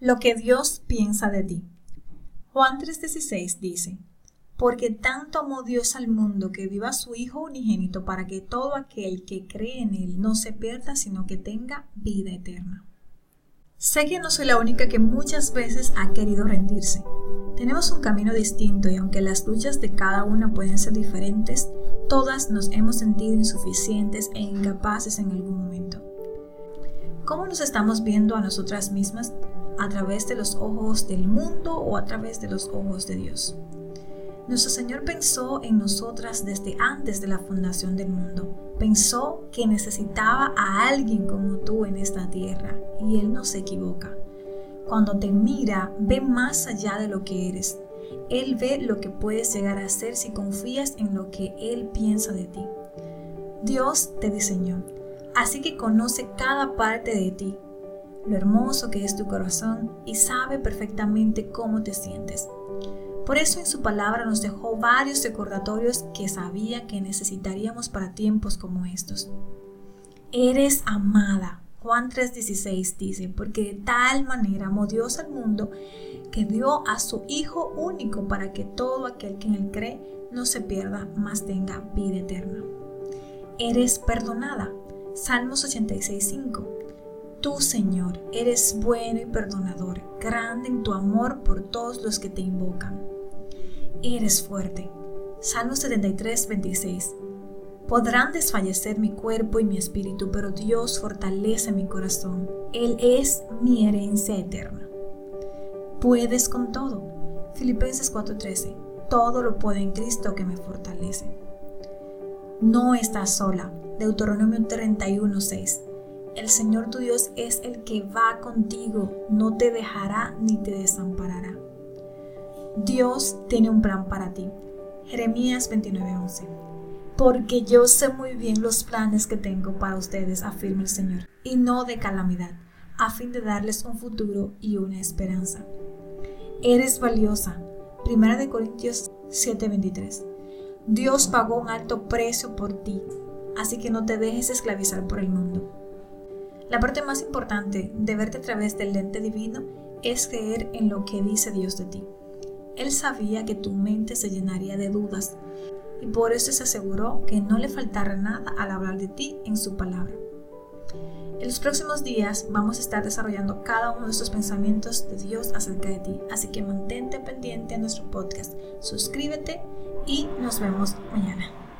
Lo que Dios piensa de ti. Juan 3:16 dice, porque tanto amó Dios al mundo que viva su Hijo unigénito para que todo aquel que cree en Él no se pierda, sino que tenga vida eterna. Sé que no soy la única que muchas veces ha querido rendirse. Tenemos un camino distinto y aunque las luchas de cada una pueden ser diferentes, todas nos hemos sentido insuficientes e incapaces en algún momento. ¿Cómo nos estamos viendo a nosotras mismas? ¿A través de los ojos del mundo o a través de los ojos de Dios? Nuestro Señor pensó en nosotras desde antes de la fundación del mundo. Pensó que necesitaba a alguien como tú en esta tierra y Él no se equivoca. Cuando te mira, ve más allá de lo que eres. Él ve lo que puedes llegar a ser si confías en lo que Él piensa de ti. Dios te diseñó, así que conoce cada parte de ti, lo hermoso que es tu corazón y sabe perfectamente cómo te sientes. Por eso en su palabra nos dejó varios recordatorios que sabía que necesitaríamos para tiempos como estos. Eres amada. Juan 3:16 dice, porque de tal manera amó Dios al mundo que dio a su Hijo único para que todo aquel que en él cree no se pierda, mas tenga vida eterna. Eres perdonada. Salmos 86:5. Tú, Señor, eres bueno y perdonador, grande en tu amor por todos los que te invocan eres fuerte. Salmo 73, 26. Podrán desfallecer mi cuerpo y mi espíritu, pero Dios fortalece mi corazón. Él es mi herencia eterna. Puedes con todo. Filipenses 4:13. Todo lo puedo en Cristo que me fortalece. No estás sola. Deuteronomio 31:6. El Señor tu Dios es el que va contigo, no te dejará ni te desamparará. Dios tiene un plan para ti. Jeremías 29:11. Porque yo sé muy bien los planes que tengo para ustedes, afirma el Señor, y no de calamidad, a fin de darles un futuro y una esperanza. Eres valiosa. Primera de Corintios 7:23. Dios pagó un alto precio por ti, así que no te dejes esclavizar por el mundo. La parte más importante de verte a través del lente divino es creer en lo que dice Dios de ti. Él sabía que tu mente se llenaría de dudas y por eso se aseguró que no le faltara nada al hablar de ti en su palabra. En los próximos días vamos a estar desarrollando cada uno de estos pensamientos de Dios acerca de ti, así que mantente pendiente a nuestro podcast, suscríbete y nos vemos mañana.